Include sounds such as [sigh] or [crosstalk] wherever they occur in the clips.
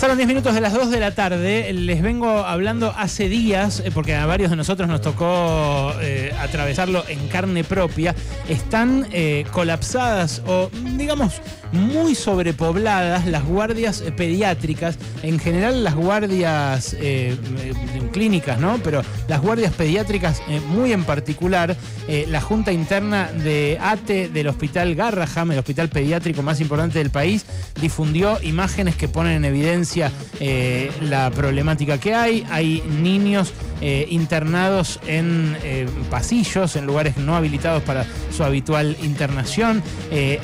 Pasaron 10 minutos de las 2 de la tarde. Les vengo hablando hace días, eh, porque a varios de nosotros nos tocó eh, atravesarlo en carne propia. Están eh, colapsadas o, digamos, muy sobrepobladas las guardias pediátricas. En general, las guardias clínicas, ¿no? Pero las guardias pediátricas, muy en particular, la Junta Interna de ATE del Hospital Garraham, el hospital pediátrico más importante del país, difundió imágenes que ponen en evidencia eh, la problemática que hay. Hay niños eh, internados en eh, pasillos, en lugares no habilitados para su habitual internación.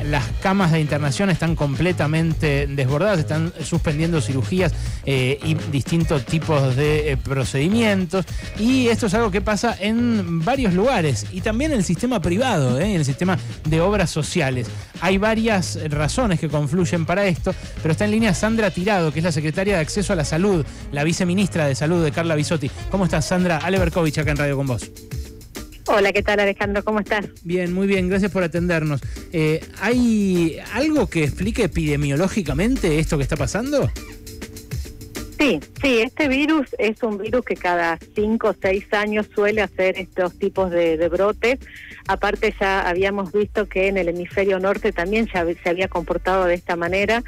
las camas de internación están completamente desbordadas, están suspendiendo cirugías y distintos tipos de procedimientos. Y esto es algo que pasa en varios lugares y también en el sistema privado, en el sistema de obras sociales. Hay varias razones que confluyen para esto, pero está en línea Sandra Tirado, que es la secretaria de Acceso a la Salud, la viceministra de Salud de Carla Bisotti. ¿Cómo estás, Sandra? Ale Berkovich, acá en Radio con vos. Hola, ¿qué tal Alejandro? ¿Cómo estás? Bien, muy bien, gracias por atendernos. Eh, ¿Hay algo que explique epidemiológicamente esto que está pasando? Sí, sí, este virus es un virus que cada cinco o seis años suele hacer estos tipos de, brotes. Aparte ya habíamos visto que en el hemisferio norte también se había comportado de esta manera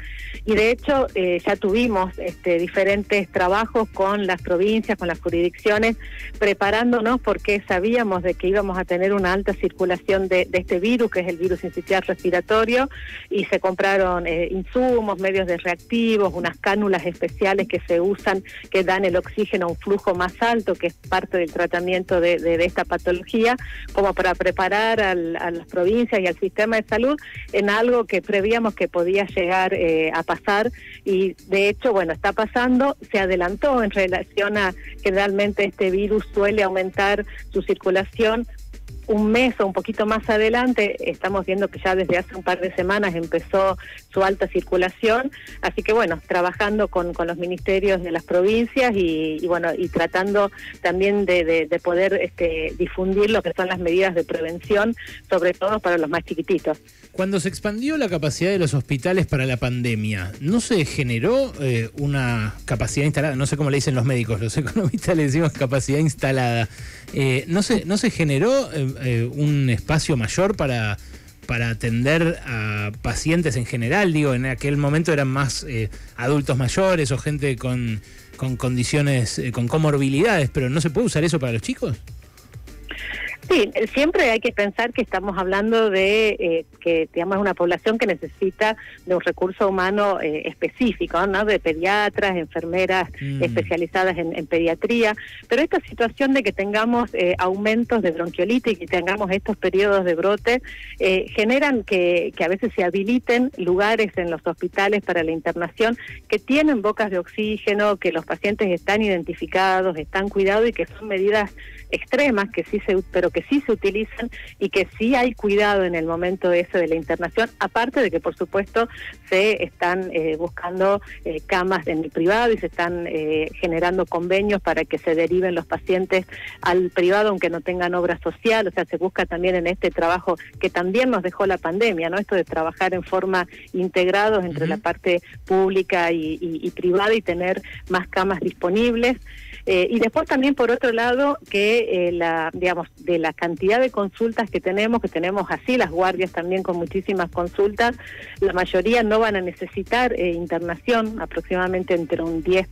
y de hecho eh, ya tuvimos este, diferentes trabajos con las provincias, con las jurisdicciones, preparándonos porque sabíamos de que íbamos a tener una alta circulación de, este virus, que es el virus incitial respiratorio, y se compraron eh, insumos, medios de reactivos, unas cánulas especiales que se usan que dan el oxígeno a un flujo más alto, que es parte del tratamiento de, esta patología, como para preparar a las provincias y al sistema de salud en algo que prevíamos que podía llegar eh, a pasar. Y de hecho, bueno, está pasando, se adelantó en relación a que realmente este virus suele aumentar su circulación un mes o un poquito más adelante, estamos viendo que ya desde hace un par de semanas empezó su alta circulación, así que bueno, trabajando con, con los ministerios de las provincias y, bueno, y tratando también de, de, poder este, difundir lo que son las medidas de prevención, sobre todo para los más chiquititos. Cuando se expandió la capacidad de los hospitales para la pandemia, ¿no se generó eh, una capacidad instalada? No sé cómo le dicen los médicos, los economistas le decimos capacidad instalada. Eh, ¿no, se, ¿No se generó eh, eh, un espacio mayor para, para atender a pacientes en general. Digo, en aquel momento eran más eh, adultos mayores o gente con, con condiciones, eh, con comorbilidades, pero ¿no se puede usar eso para los chicos? Sí, siempre hay que pensar que estamos hablando de eh, que digamos una población que necesita de un recurso humano eh, específico, ¿no? De pediatras, enfermeras mm. especializadas en, pediatría, pero esta situación de que tengamos eh, aumentos de bronquiolitis y tengamos estos periodos de brote generan que, que a veces se habiliten lugares en los hospitales para la internación que tienen bocas de oxígeno, que los pacientes están identificados, están cuidados y que son medidas extremas que sí se pero que sí se utilizan y que sí hay cuidado en el momento ese de la internación, aparte de que por supuesto se están eh, buscando eh, camas en el privado y se están eh, generando convenios para que se deriven los pacientes al privado aunque no tengan obra social, o sea, se busca también en este trabajo que también nos dejó la pandemia, ¿no? Esto de trabajar en forma integrados entre la parte pública y privada y tener más camas disponibles. Eh, y después también, por otro lado, que eh, la, digamos, de la cantidad de consultas que tenemos, que tenemos así las guardias también con muchísimas consultas, la mayoría no van a necesitar eh, internación, aproximadamente entre un 10%,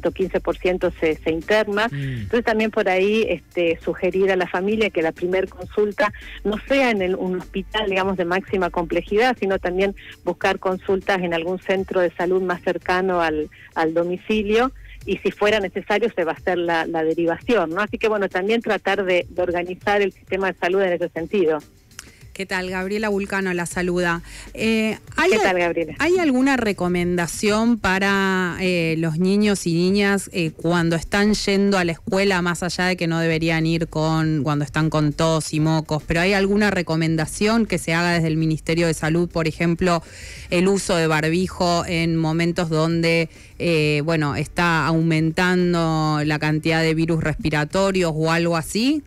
15% se, se interna. Mm. Entonces también por ahí este, sugerir a la familia que la primer consulta no sea en el, un hospital, digamos, de máxima complejidad, sino también buscar consultas en algún centro de salud más cercano al, al domicilio y si fuera necesario se va a hacer la, derivación, ¿no? Así que bueno, también tratar de, organizar el sistema de salud en ese sentido. ¿Qué tal? Gabriela Vulcano la saluda. Eh, ¿hay, ¿Qué tal, Gabriela? ¿Hay alguna recomendación para eh, los niños y niñas eh, cuando están yendo a la escuela, más allá de que no deberían ir con cuando están con tos y mocos? ¿Pero hay alguna recomendación que se haga desde el Ministerio de Salud, por ejemplo, el uso de barbijo en momentos donde, bueno, está aumentando la cantidad de virus respiratorios o algo así?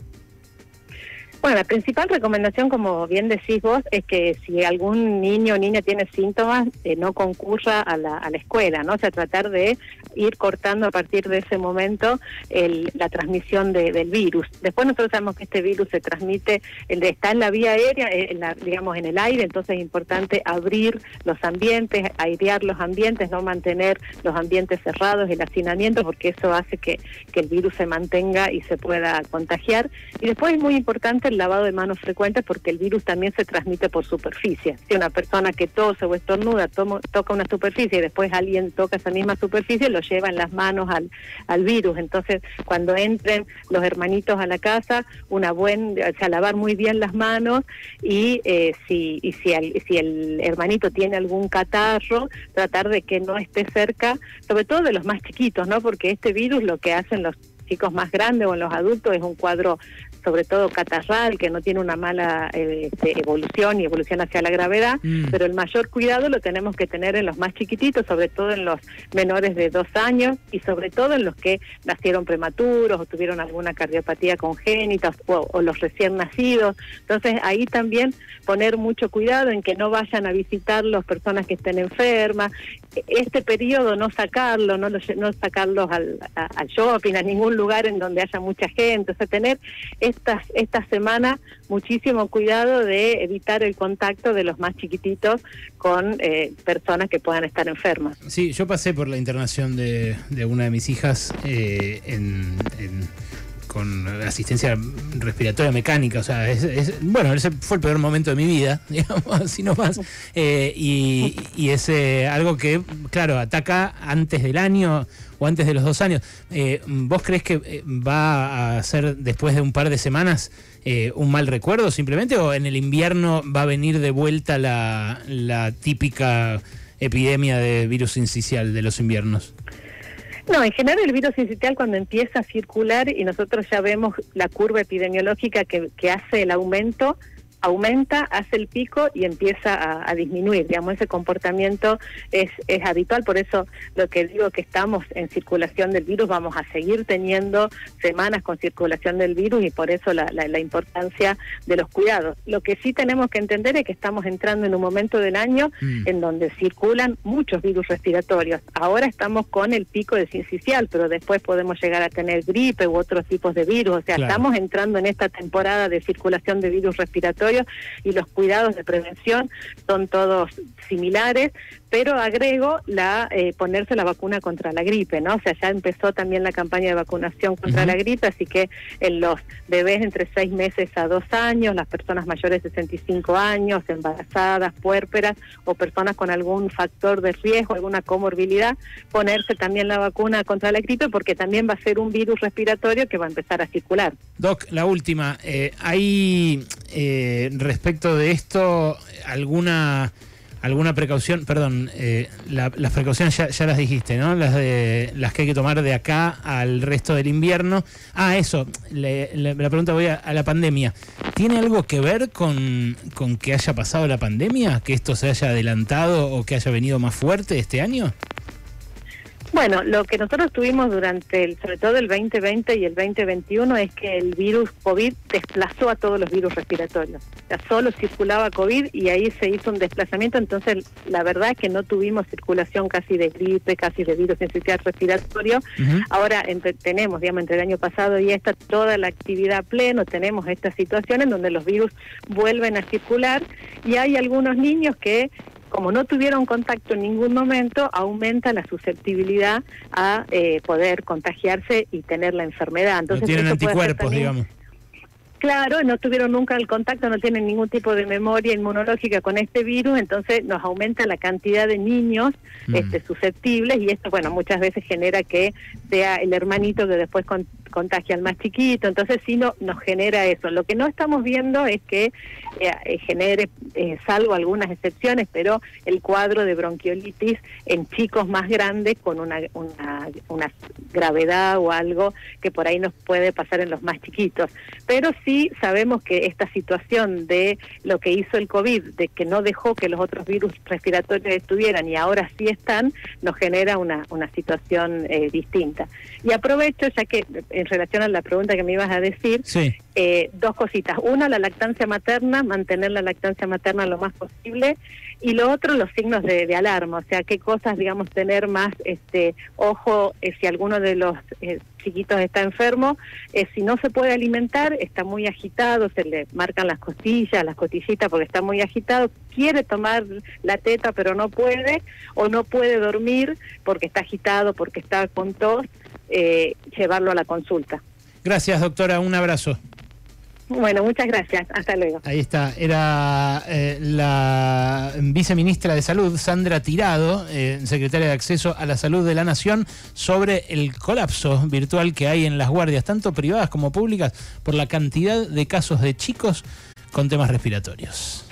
Bueno, la principal recomendación, como bien decís vos, es que si algún niño o niña tiene síntomas, eh, no concurra a la, a la escuela, ¿no? O sea, tratar de ir cortando a partir de ese momento el, la transmisión de, del virus. Después nosotros sabemos que este virus se transmite, el de, está en la vía aérea, eh, en la, digamos en el aire, entonces es importante abrir los ambientes, airear los ambientes, no mantener los ambientes cerrados, el hacinamiento, porque eso hace que, que el virus se mantenga y se pueda contagiar. Y después es muy importante lavado de manos frecuente porque el virus también se transmite por superficie. Si una persona que tose o estornuda toca una superficie y después alguien toca esa misma superficie, lo lleva en las manos al, al virus. Entonces, cuando entren los hermanitos a la casa, una buena, o sea, lavar muy bien las manos y eh, si y si el, si el hermanito tiene algún catarro, tratar de que no esté cerca, sobre todo de los más chiquitos, ¿no? Porque este virus lo que hacen los chicos más grandes o en los adultos es un cuadro sobre todo catarral, que no tiene una mala eh, este, evolución y evolución hacia la gravedad, mm. pero el mayor cuidado lo tenemos que tener en los más chiquititos, sobre todo en los menores de dos años y sobre todo en los que nacieron prematuros o tuvieron alguna cardiopatía congénita o, o los recién nacidos. Entonces ahí también poner mucho cuidado en que no vayan a visitar las personas que estén enfermas, este periodo no sacarlo, no, no sacarlos al, al, shopping, a ningún lugar en donde haya mucha gente, o sea, tener estas esta semana muchísimo cuidado de evitar el contacto de los más chiquititos con eh, personas que puedan estar enfermas. Sí, yo pasé por la internación de, una de mis hijas eh, en con asistencia respiratoria mecánica, o sea, es, bueno, ese fue el peor momento de mi vida, [laughs] digamos, así nomás, eh, y, y es eh, algo que, claro, ataca antes del año o antes de los dos años. Eh, ¿Vos crees que va a ser después de un par de semanas un mal recuerdo simplemente o en el invierno va a venir de vuelta la, la típica epidemia de virus incisional de los inviernos? No, en general el virus incitial cuando empieza a circular y nosotros ya vemos la curva epidemiológica que, que hace el aumento, aumenta, hace el pico y empieza a, disminuir. Digamos, ese comportamiento es, es habitual, por eso lo que digo que estamos en circulación del virus, vamos a seguir teniendo semanas con circulación del virus y por eso la, la, importancia de los cuidados. Lo que sí tenemos que entender es que estamos entrando en un momento del año mm. en donde circulan muchos virus respiratorios. Ahora estamos con el pico de sincicial, pero después podemos llegar a tener gripe u otros tipos de virus. O sea, estamos entrando en esta temporada de circulación de virus respiratorios y los cuidados de prevención son todos similares, pero agrego la eh, ponerse la vacuna contra la gripe, ¿no? O sea, ya empezó también la campaña de vacunación contra la gripe, así que en los bebés entre seis meses a dos años, las personas mayores de 65 años, embarazadas, puérperas o personas con algún factor de riesgo, alguna comorbilidad, ponerse también la vacuna contra la gripe porque también va a ser un virus respiratorio que va a empezar a circular. Doc, la última, eh, ¿hay eh, respecto de esto alguna alguna precaución, perdón, eh, las precauciones ya, las dijiste, ¿no? Las de las que hay que tomar de acá al resto del invierno. Ah, eso, la pregunta voy a, la pandemia. ¿Tiene algo que ver con, con que haya pasado la pandemia? ¿Que esto se haya adelantado o que haya venido más fuerte este año? Bueno, lo que nosotros tuvimos durante, el, sobre todo el 2020 y el 2021, es que el virus COVID desplazó a todos los virus respiratorios. O sea, solo circulaba COVID y ahí se hizo un desplazamiento. Entonces, la verdad es que no tuvimos circulación casi de gripe, casi de virus sensitividad respiratorio. Ahora tenemos, digamos, entre el año pasado y esta, toda la actividad pleno, tenemos esta situación en donde los virus vuelven a circular y hay algunos niños que como no tuvieron contacto en ningún momento, aumenta la susceptibilidad a eh, poder contagiarse y tener la enfermedad. Entonces, tienen anticuerpos, digamos. Claro, no tuvieron nunca el contacto, no tienen ningún tipo de memoria inmunológica con este virus, entonces nos aumenta la cantidad de niños mm. este, susceptibles y esto, bueno, muchas veces genera que sea el hermanito que después contagia al más chiquito, entonces sí no, nos genera eso. Lo que no estamos viendo es que eh, eh, genere, eh, salvo algunas excepciones, pero el cuadro de bronquiolitis en chicos más grandes con una, una, una gravedad o algo que por ahí nos puede pasar en los más chiquitos. Pero sí sabemos que esta situación de lo que hizo el COVID, de que no dejó que los otros virus respiratorios estuvieran y ahora sí están, nos genera una, una situación distinta. Y aprovecho, ya que en relación a la pregunta que me ibas a decir, Sí. eh, dos cositas. Una, la lactancia materna, mantener la lactancia materna lo más posible. Y lo otro, los signos de, alarma, o sea, qué cosas, digamos, tener más, este, ojo, eh, si alguno de los eh, chiquitos está enfermo, eh, si no se puede alimentar, está muy agitado, se le marcan las costillas, las costillitas porque está muy agitado, quiere tomar la teta pero no puede, o no puede dormir porque está agitado, porque está con tos, eh, llevarlo a la consulta. Gracias, doctora. Un abrazo. Bueno, muchas gracias. Hasta luego. Ahí está, era eh, la viceministra de Salud, Sandra Tirado, eh, secretaria de Acceso a la Salud de la Nación, sobre el colapso virtual que hay en las guardias, tanto privadas como públicas, por la cantidad de casos de chicos con temas respiratorios.